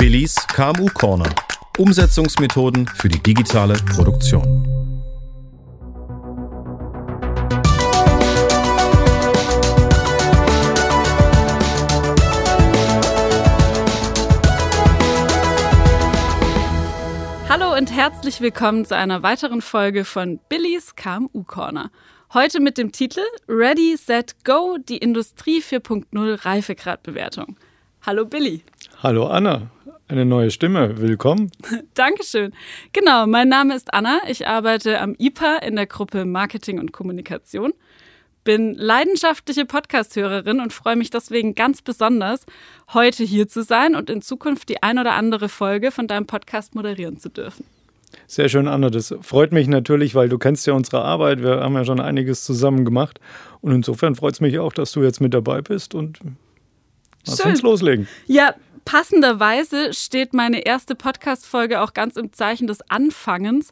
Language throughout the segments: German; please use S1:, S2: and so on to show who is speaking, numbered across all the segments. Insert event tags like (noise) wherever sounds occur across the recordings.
S1: Willis KMU Corner. Umsetzungsmethoden für die digitale Produktion.
S2: Hallo und herzlich willkommen zu einer weiteren Folge von Billys KMU Corner. Heute mit dem Titel Ready, Set, Go, die Industrie 4.0 Reifegradbewertung. Hallo Billy.
S3: Hallo Anna, eine neue Stimme, willkommen. (laughs)
S2: Dankeschön. Genau, mein Name ist Anna, ich arbeite am IPA in der Gruppe Marketing und Kommunikation, bin leidenschaftliche Podcast-Hörerin und freue mich deswegen ganz besonders, heute hier zu sein und in Zukunft die ein oder andere Folge von deinem Podcast moderieren zu dürfen.
S3: Sehr schön, Anna. Das freut mich natürlich, weil du kennst ja unsere Arbeit. Wir haben ja schon einiges zusammen gemacht. Und insofern freut es mich auch, dass du jetzt mit dabei bist und lass schön. uns loslegen.
S2: Ja, passenderweise steht meine erste Podcast-Folge auch ganz im Zeichen des Anfangens.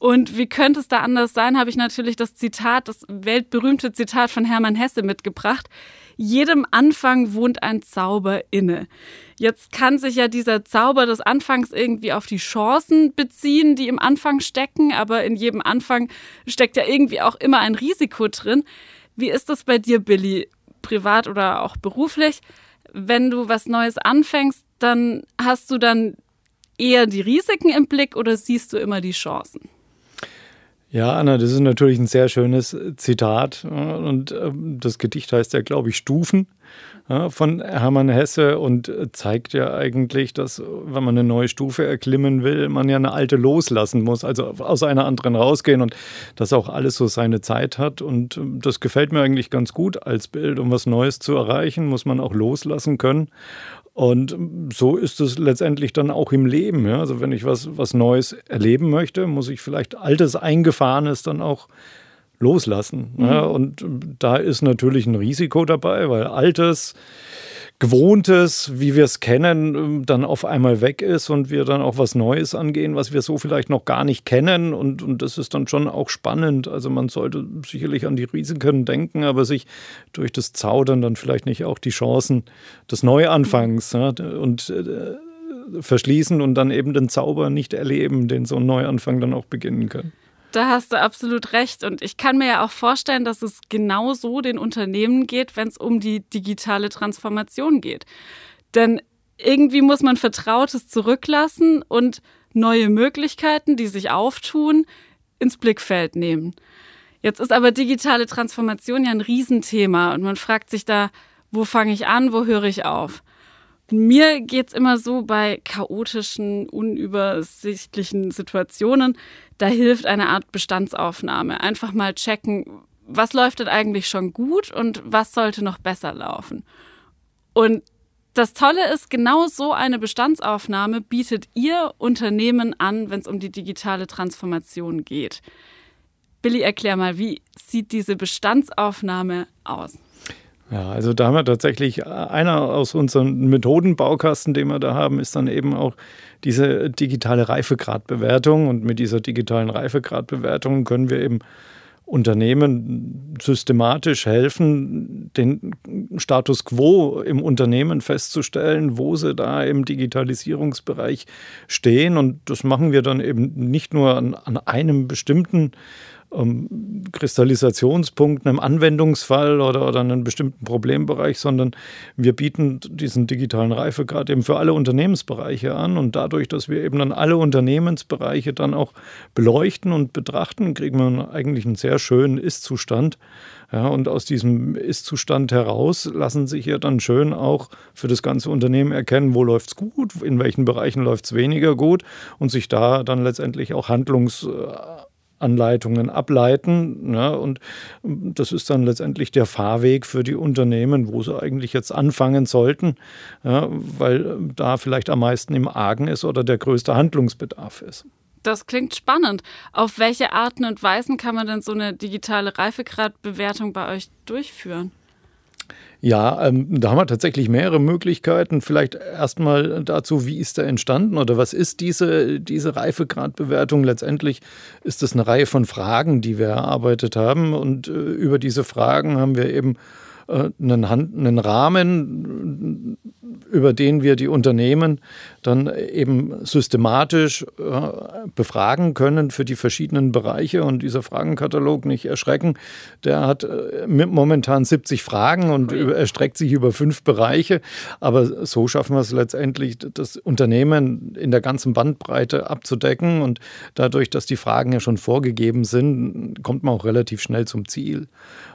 S2: Und wie könnte es da anders sein, habe ich natürlich das Zitat, das weltberühmte Zitat von Hermann Hesse mitgebracht. Jedem Anfang wohnt ein Zauber inne. Jetzt kann sich ja dieser Zauber des Anfangs irgendwie auf die Chancen beziehen, die im Anfang stecken, aber in jedem Anfang steckt ja irgendwie auch immer ein Risiko drin. Wie ist das bei dir, Billy, privat oder auch beruflich? Wenn du was Neues anfängst, dann hast du dann eher die Risiken im Blick oder siehst du immer die Chancen?
S3: Ja, Anna, das ist natürlich ein sehr schönes Zitat. Und ähm, das Gedicht heißt ja, glaube ich, Stufen von Hermann Hesse und zeigt ja eigentlich, dass, wenn man eine neue Stufe erklimmen will, man ja eine alte loslassen muss, also aus einer anderen rausgehen und dass auch alles so seine Zeit hat. Und ähm, das gefällt mir eigentlich ganz gut als Bild. Um was Neues zu erreichen, muss man auch loslassen können. Und so ist es letztendlich dann auch im Leben. Ja? Also wenn ich was, was Neues erleben möchte, muss ich vielleicht Altes, Eingefahrenes dann auch loslassen. Mhm. Ja? Und da ist natürlich ein Risiko dabei, weil Altes, Gewohntes, wie wir es kennen, dann auf einmal weg ist und wir dann auch was Neues angehen, was wir so vielleicht noch gar nicht kennen. Und, und das ist dann schon auch spannend. Also man sollte sicherlich an die Risiken denken, aber sich durch das Zaudern dann vielleicht nicht auch die Chancen des Neuanfangs ja, und äh, verschließen und dann eben den Zauber nicht erleben, den so ein Neuanfang dann auch beginnen kann.
S2: Da hast du absolut recht. Und ich kann mir ja auch vorstellen, dass es genau so den Unternehmen geht, wenn es um die digitale Transformation geht. Denn irgendwie muss man Vertrautes zurücklassen und neue Möglichkeiten, die sich auftun, ins Blickfeld nehmen. Jetzt ist aber digitale Transformation ja ein Riesenthema und man fragt sich da, wo fange ich an, wo höre ich auf? Mir geht's immer so bei chaotischen, unübersichtlichen Situationen, da hilft eine Art Bestandsaufnahme. Einfach mal checken, was läuft denn eigentlich schon gut und was sollte noch besser laufen. Und das Tolle ist, genau so eine Bestandsaufnahme bietet Ihr Unternehmen an, wenn es um die digitale Transformation geht. Billy, erklär mal, wie sieht diese Bestandsaufnahme aus?
S3: Ja, also da haben wir tatsächlich äh, einer aus unseren Methodenbaukasten, den wir da haben, ist dann eben auch diese digitale Reifegradbewertung. Und mit dieser digitalen Reifegradbewertung können wir eben Unternehmen systematisch helfen, den Status quo im Unternehmen festzustellen, wo sie da im Digitalisierungsbereich stehen. Und das machen wir dann eben nicht nur an, an einem bestimmten ähm, Kristallisationspunkten im Anwendungsfall oder, oder einen bestimmten Problembereich, sondern wir bieten diesen digitalen Reifegrad eben für alle Unternehmensbereiche an. Und dadurch, dass wir eben dann alle Unternehmensbereiche dann auch beleuchten und betrachten, kriegen wir eigentlich einen sehr schönen Ist-Zustand. Ja, und aus diesem Ist-Zustand heraus lassen sich ja dann schön auch für das ganze Unternehmen erkennen, wo läuft es gut, in welchen Bereichen läuft es weniger gut und sich da dann letztendlich auch Handlungs Anleitungen ableiten. Ja, und das ist dann letztendlich der Fahrweg für die Unternehmen, wo sie eigentlich jetzt anfangen sollten, ja, weil da vielleicht am meisten im Argen ist oder der größte Handlungsbedarf ist.
S2: Das klingt spannend. Auf welche Arten und Weisen kann man denn so eine digitale Reifegradbewertung bei euch durchführen?
S3: Ja, ähm, da haben wir tatsächlich mehrere Möglichkeiten. Vielleicht erstmal dazu, wie ist der entstanden oder was ist diese, diese Reifegradbewertung? Letztendlich ist es eine Reihe von Fragen, die wir erarbeitet haben. Und äh, über diese Fragen haben wir eben äh, einen, einen Rahmen, über den wir die Unternehmen dann eben systematisch äh, befragen können für die verschiedenen Bereiche. Und dieser Fragenkatalog, nicht erschrecken, der hat äh, momentan 70 Fragen und erstreckt sich über fünf Bereiche. Aber so schaffen wir es letztendlich, das Unternehmen in der ganzen Bandbreite abzudecken. Und dadurch, dass die Fragen ja schon vorgegeben sind, kommt man auch relativ schnell zum Ziel.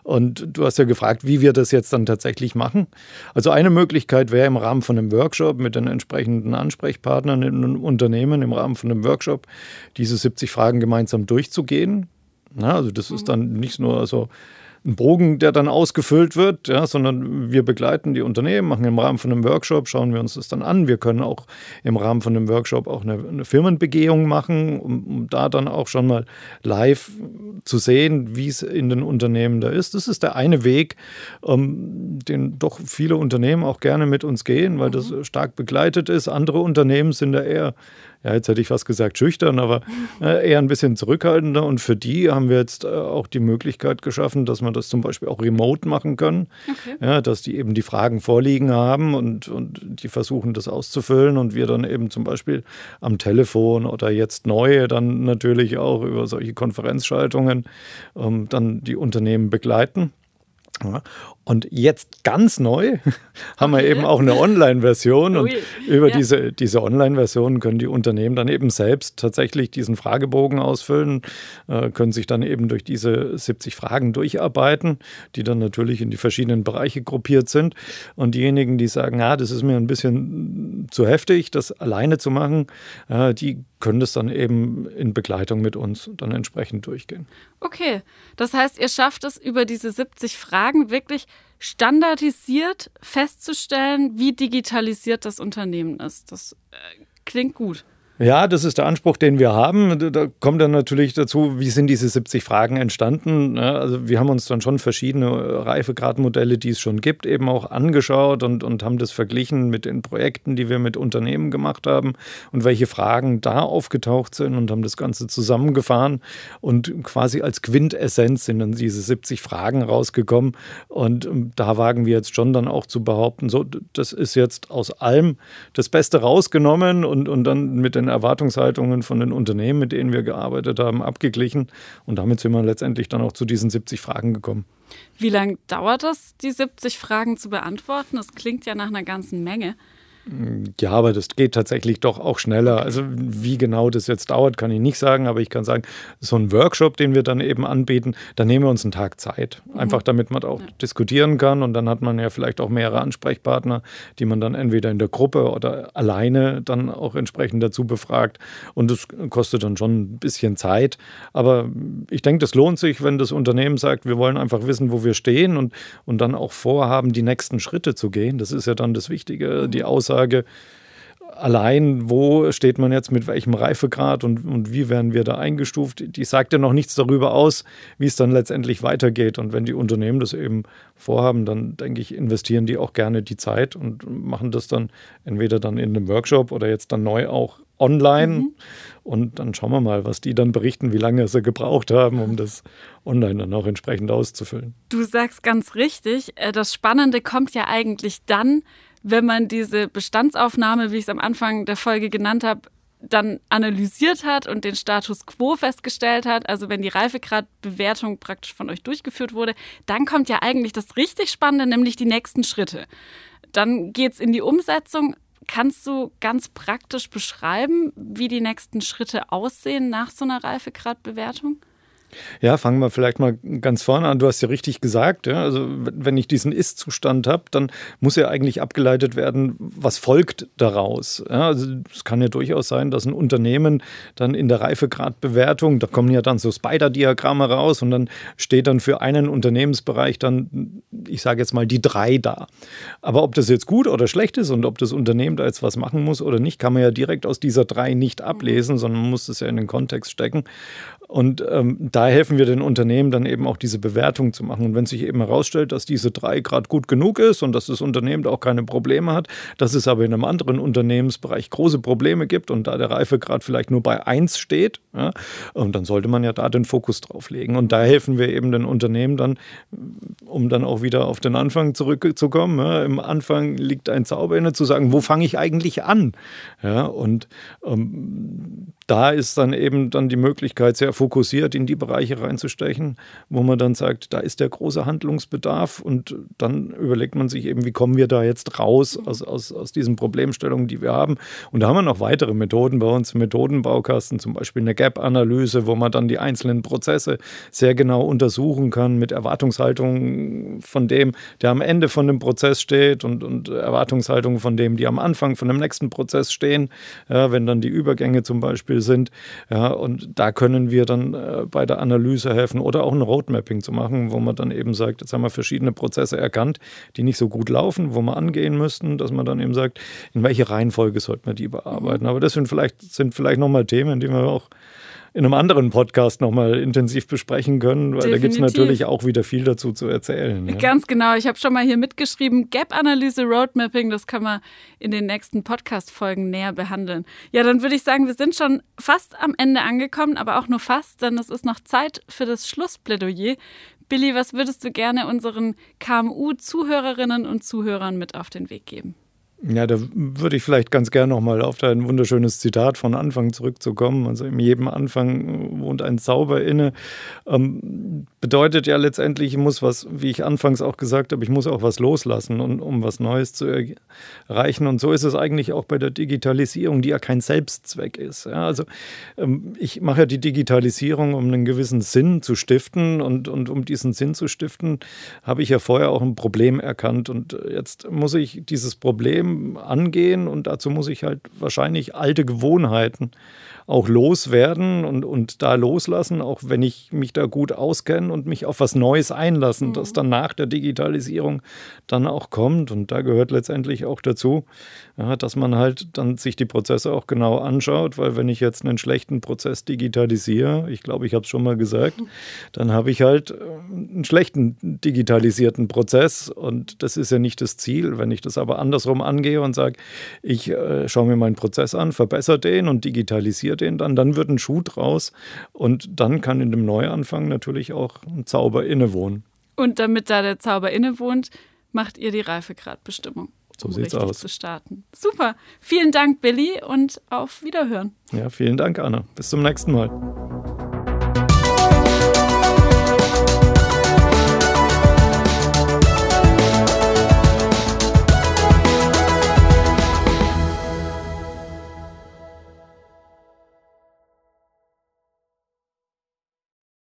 S3: Und du hast ja gefragt, wie wir das jetzt dann tatsächlich machen. Also eine Möglichkeit wäre im Rahmen von einem Workshop mit den entsprechenden Ansprechpartnern in einem Unternehmen, im Rahmen von einem Workshop, diese 70 Fragen gemeinsam durchzugehen. Na, also das ist dann nicht nur so ein Bogen, der dann ausgefüllt wird, ja, sondern wir begleiten die Unternehmen, machen im Rahmen von einem Workshop, schauen wir uns das dann an. Wir können auch im Rahmen von einem Workshop auch eine, eine Firmenbegehung machen, um, um, da dann auch schon mal live zu sehen, wie es in den Unternehmen da ist. Das ist der eine Weg, ähm, den doch viele Unternehmen auch gerne mit uns gehen, weil das mhm. stark begleitet ist. Andere Unternehmen sind da eher ja, jetzt hätte ich fast gesagt schüchtern, aber äh, eher ein bisschen zurückhaltender. Und für die haben wir jetzt äh, auch die Möglichkeit geschaffen, dass man das zum Beispiel auch remote machen können. Okay. Ja, dass die eben die Fragen vorliegen haben und, und die versuchen, das auszufüllen und wir dann eben zum Beispiel am Telefon oder jetzt neu dann natürlich auch über solche Konferenzschaltungen ähm, dann die Unternehmen begleiten. Und jetzt ganz neu (laughs) haben wir eben auch eine Online-Version. (laughs) Und über ja. diese, diese Online-Version können die Unternehmen dann eben selbst tatsächlich diesen Fragebogen ausfüllen, äh, können sich dann eben durch diese 70 Fragen durcharbeiten, die dann natürlich in die verschiedenen Bereiche gruppiert sind. Und diejenigen, die sagen, ja, das ist mir ein bisschen zu heftig, das alleine zu machen, äh, die können das dann eben in Begleitung mit uns dann entsprechend durchgehen.
S2: Okay, das heißt, ihr schafft es über diese 70 Fragen wirklich standardisiert festzustellen, wie digitalisiert das Unternehmen ist. Das äh, klingt gut.
S3: Ja, das ist der Anspruch, den wir haben. Da kommt dann natürlich dazu, wie sind diese 70 Fragen entstanden. Also wir haben uns dann schon verschiedene Reifegradmodelle, die es schon gibt, eben auch angeschaut und, und haben das verglichen mit den Projekten, die wir mit Unternehmen gemacht haben und welche Fragen da aufgetaucht sind und haben das Ganze zusammengefahren und quasi als Quintessenz sind dann diese 70 Fragen rausgekommen. Und ähm, da wagen wir jetzt schon dann auch zu behaupten, so, das ist jetzt aus allem das Beste rausgenommen und, und dann mit den den Erwartungshaltungen von den Unternehmen, mit denen wir gearbeitet haben, abgeglichen. Und damit sind wir letztendlich dann auch zu diesen 70 Fragen gekommen.
S2: Wie lange dauert das, die 70 Fragen zu beantworten? Das klingt ja nach einer ganzen Menge.
S3: Ja, aber das geht tatsächlich doch auch schneller. Also wie genau das jetzt dauert, kann ich nicht sagen, aber ich kann sagen, so ein Workshop, den wir dann eben anbieten, da nehmen wir uns einen Tag Zeit. Einfach mhm. damit man auch ja. diskutieren kann und dann hat man ja vielleicht auch mehrere Ansprechpartner, die man dann entweder in der Gruppe oder alleine dann auch entsprechend dazu befragt. Und das kostet dann schon ein bisschen Zeit. Aber ich denke, das lohnt sich, wenn das Unternehmen sagt, wir wollen einfach wissen, wo wir stehen und, und dann auch vorhaben, die nächsten Schritte zu gehen. Das ist ja dann das Wichtige, die Aussage Aussage, allein, wo steht man jetzt mit welchem Reifegrad und, und wie werden wir da eingestuft, die sagt ja noch nichts darüber aus, wie es dann letztendlich weitergeht. Und wenn die Unternehmen das eben vorhaben, dann denke ich, investieren die auch gerne die Zeit und machen das dann entweder dann in einem Workshop oder jetzt dann neu auch online. Mhm. Und dann schauen wir mal, was die dann berichten, wie lange sie gebraucht haben, um das online dann auch entsprechend auszufüllen.
S2: Du sagst ganz richtig, äh, das Spannende kommt ja eigentlich dann, wenn man diese Bestandsaufnahme, wie ich es am Anfang der Folge genannt habe, dann analysiert hat und den Status quo festgestellt hat, also wenn die Reifegradbewertung praktisch von euch durchgeführt wurde, dann kommt ja eigentlich das richtig Spannende, nämlich die nächsten Schritte. Dann geht es in die Umsetzung. Kannst du ganz praktisch beschreiben, wie die nächsten Schritte aussehen nach so einer Reifegradbewertung?
S3: Ja, fangen wir vielleicht mal ganz vorne an. Du hast ja richtig gesagt, ja, also wenn ich diesen Ist-Zustand habe, dann muss ja eigentlich abgeleitet werden, was folgt daraus. Ja, also es kann ja durchaus sein, dass ein Unternehmen dann in der Reifegradbewertung, da kommen ja dann so Spider-Diagramme raus und dann steht dann für einen Unternehmensbereich dann, ich sage jetzt mal, die drei da. Aber ob das jetzt gut oder schlecht ist und ob das Unternehmen da jetzt was machen muss oder nicht, kann man ja direkt aus dieser drei nicht ablesen, sondern man muss es ja in den Kontext stecken. Und ähm, da da helfen wir den Unternehmen dann eben auch diese Bewertung zu machen. Und wenn sich eben herausstellt, dass diese drei Grad gut genug ist und dass das Unternehmen da auch keine Probleme hat, dass es aber in einem anderen Unternehmensbereich große Probleme gibt und da der Reifegrad vielleicht nur bei eins steht, ja, und dann sollte man ja da den Fokus drauf legen. Und da helfen wir eben den Unternehmen dann, um dann auch wieder auf den Anfang zurückzukommen. Ja, Im Anfang liegt ein Zauber inne, zu sagen, wo fange ich eigentlich an? Ja, und ähm, da ist dann eben dann die Möglichkeit, sehr fokussiert in die Bereiche reinzustechen, wo man dann sagt, da ist der große Handlungsbedarf und dann überlegt man sich eben, wie kommen wir da jetzt raus aus, aus, aus diesen Problemstellungen, die wir haben. Und da haben wir noch weitere Methoden bei uns, Methodenbaukasten, zum Beispiel eine Gap-Analyse, wo man dann die einzelnen Prozesse sehr genau untersuchen kann mit Erwartungshaltung von dem, der am Ende von dem Prozess steht und, und Erwartungshaltung von dem, die am Anfang von dem nächsten Prozess stehen. Ja, wenn dann die Übergänge zum Beispiel sind. Ja, und da können wir dann äh, bei der Analyse helfen oder auch ein Roadmapping zu machen, wo man dann eben sagt, jetzt haben wir verschiedene Prozesse erkannt, die nicht so gut laufen, wo wir angehen müssten, dass man dann eben sagt, in welche Reihenfolge sollte man die bearbeiten. Aber das sind vielleicht, sind vielleicht nochmal Themen, die wir auch in einem anderen Podcast nochmal intensiv besprechen können, weil Definitiv. da gibt es natürlich auch wieder viel dazu zu erzählen.
S2: Ja. Ganz genau. Ich habe schon mal hier mitgeschrieben, Gap-Analyse, Roadmapping, das kann man in den nächsten Podcast-Folgen näher behandeln. Ja, dann würde ich sagen, wir sind schon fast am Ende angekommen, aber auch nur fast, denn es ist noch Zeit für das Schlussplädoyer. Billy, was würdest du gerne unseren KMU-Zuhörerinnen und Zuhörern mit auf den Weg geben?
S3: Ja, da würde ich vielleicht ganz gern nochmal auf dein wunderschönes Zitat von Anfang zurückzukommen. Also in jedem Anfang wohnt ein Zauber inne. Ähm, bedeutet ja letztendlich, ich muss was, wie ich anfangs auch gesagt habe, ich muss auch was loslassen, um, um was Neues zu erreichen. Und so ist es eigentlich auch bei der Digitalisierung, die ja kein Selbstzweck ist. Ja, also ähm, ich mache ja die Digitalisierung, um einen gewissen Sinn zu stiften. Und, und um diesen Sinn zu stiften, habe ich ja vorher auch ein Problem erkannt. Und jetzt muss ich dieses Problem angehen und dazu muss ich halt wahrscheinlich alte Gewohnheiten auch loswerden und, und da loslassen, auch wenn ich mich da gut auskenne und mich auf was Neues einlassen, mhm. das dann nach der Digitalisierung dann auch kommt. Und da gehört letztendlich auch dazu, ja, dass man halt dann sich die Prozesse auch genau anschaut, weil wenn ich jetzt einen schlechten Prozess digitalisiere, ich glaube, ich habe es schon mal gesagt, dann habe ich halt äh, einen schlechten digitalisierten Prozess und das ist ja nicht das Ziel. Wenn ich das aber andersrum angehe und sage, ich äh, schaue mir meinen Prozess an, verbessere den und digitalisiere den dann, dann wird ein Schuh draus und dann kann in dem Neuanfang natürlich auch ein Zauber innewohnen.
S2: Und damit da der Zauber innewohnt, macht ihr die Reifegradbestimmung.
S3: So um sieht's aus.
S2: zu starten. Super. Vielen Dank, Billy, und auf Wiederhören.
S3: Ja, vielen Dank, Anna. Bis zum nächsten Mal.